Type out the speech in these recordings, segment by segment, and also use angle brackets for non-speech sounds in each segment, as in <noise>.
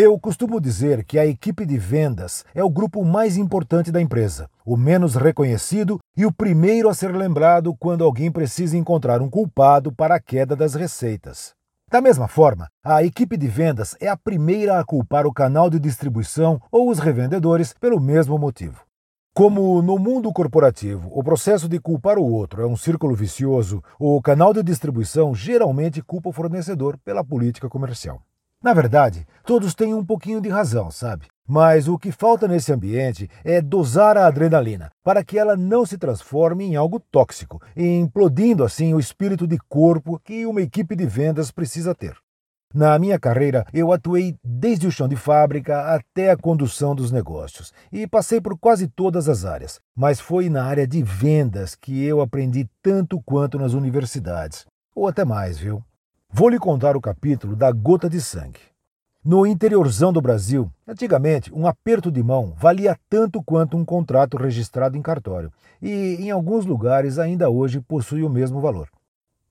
Eu costumo dizer que a equipe de vendas é o grupo mais importante da empresa, o menos reconhecido e o primeiro a ser lembrado quando alguém precisa encontrar um culpado para a queda das receitas. Da mesma forma, a equipe de vendas é a primeira a culpar o canal de distribuição ou os revendedores pelo mesmo motivo. Como no mundo corporativo o processo de culpar o outro é um círculo vicioso, o canal de distribuição geralmente culpa o fornecedor pela política comercial. Na verdade, todos têm um pouquinho de razão, sabe? Mas o que falta nesse ambiente é dosar a adrenalina para que ela não se transforme em algo tóxico, implodindo assim o espírito de corpo que uma equipe de vendas precisa ter. Na minha carreira, eu atuei desde o chão de fábrica até a condução dos negócios e passei por quase todas as áreas, mas foi na área de vendas que eu aprendi tanto quanto nas universidades, ou até mais, viu? Vou lhe contar o capítulo da gota de sangue. No interiorzão do Brasil, antigamente, um aperto de mão valia tanto quanto um contrato registrado em cartório, e em alguns lugares ainda hoje possui o mesmo valor.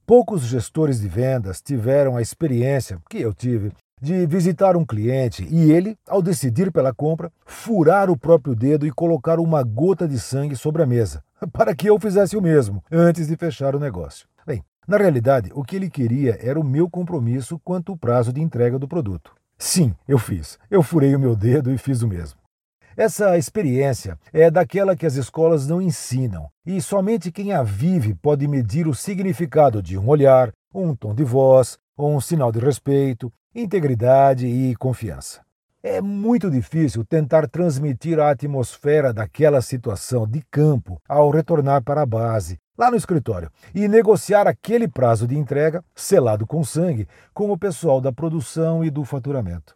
Poucos gestores de vendas tiveram a experiência que eu tive de visitar um cliente e ele, ao decidir pela compra, furar o próprio dedo e colocar uma gota de sangue sobre a mesa, <laughs> para que eu fizesse o mesmo antes de fechar o negócio. Na realidade, o que ele queria era o meu compromisso quanto ao prazo de entrega do produto. Sim, eu fiz. Eu furei o meu dedo e fiz o mesmo. Essa experiência é daquela que as escolas não ensinam, e somente quem a vive pode medir o significado de um olhar, um tom de voz, um sinal de respeito, integridade e confiança. É muito difícil tentar transmitir a atmosfera daquela situação de campo ao retornar para a base, lá no escritório, e negociar aquele prazo de entrega, selado com sangue, com o pessoal da produção e do faturamento.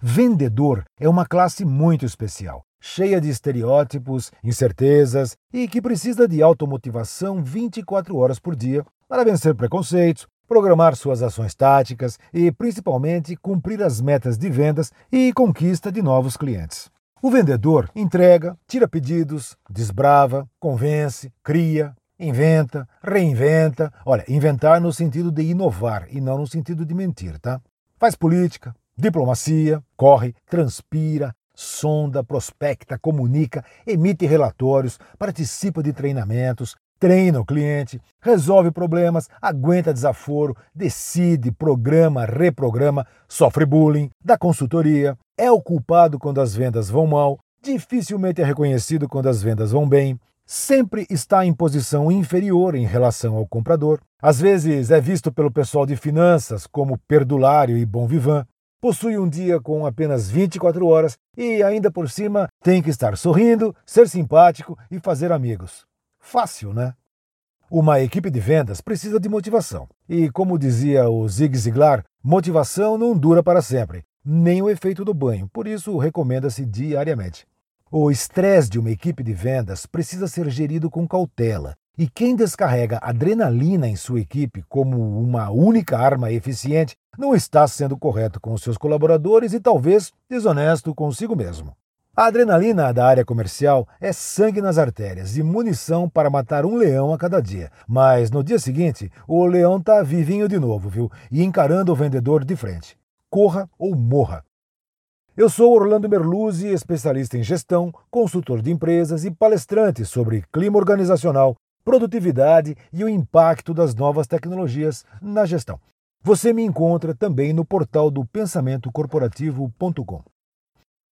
Vendedor é uma classe muito especial, cheia de estereótipos, incertezas e que precisa de automotivação 24 horas por dia para vencer preconceitos, programar suas ações táticas e, principalmente, cumprir as metas de vendas e conquista de novos clientes. O vendedor entrega, tira pedidos, desbrava, convence, cria, inventa, reinventa. Olha, inventar no sentido de inovar e não no sentido de mentir, tá? Faz política, diplomacia, corre, transpira, sonda, prospecta, comunica, emite relatórios, participa de treinamentos, treina o cliente, resolve problemas, aguenta desaforo, decide, programa, reprograma, sofre bullying, dá consultoria, é o culpado quando as vendas vão mal, dificilmente é reconhecido quando as vendas vão bem, sempre está em posição inferior em relação ao comprador, às vezes é visto pelo pessoal de finanças como perdulário e bom vivant, possui um dia com apenas 24 horas e ainda por cima tem que estar sorrindo, ser simpático e fazer amigos. Fácil, né? Uma equipe de vendas precisa de motivação. E, como dizia o Zig Ziglar, motivação não dura para sempre, nem o efeito do banho, por isso recomenda-se diariamente. O estresse de uma equipe de vendas precisa ser gerido com cautela, e quem descarrega adrenalina em sua equipe como uma única arma eficiente não está sendo correto com seus colaboradores e talvez desonesto consigo mesmo. A adrenalina da área comercial é sangue nas artérias e munição para matar um leão a cada dia. Mas no dia seguinte, o leão está vivinho de novo, viu? E encarando o vendedor de frente. Corra ou morra. Eu sou Orlando Merluzzi, especialista em gestão, consultor de empresas e palestrante sobre clima organizacional, produtividade e o impacto das novas tecnologias na gestão. Você me encontra também no portal do pensamentocorporativo.com.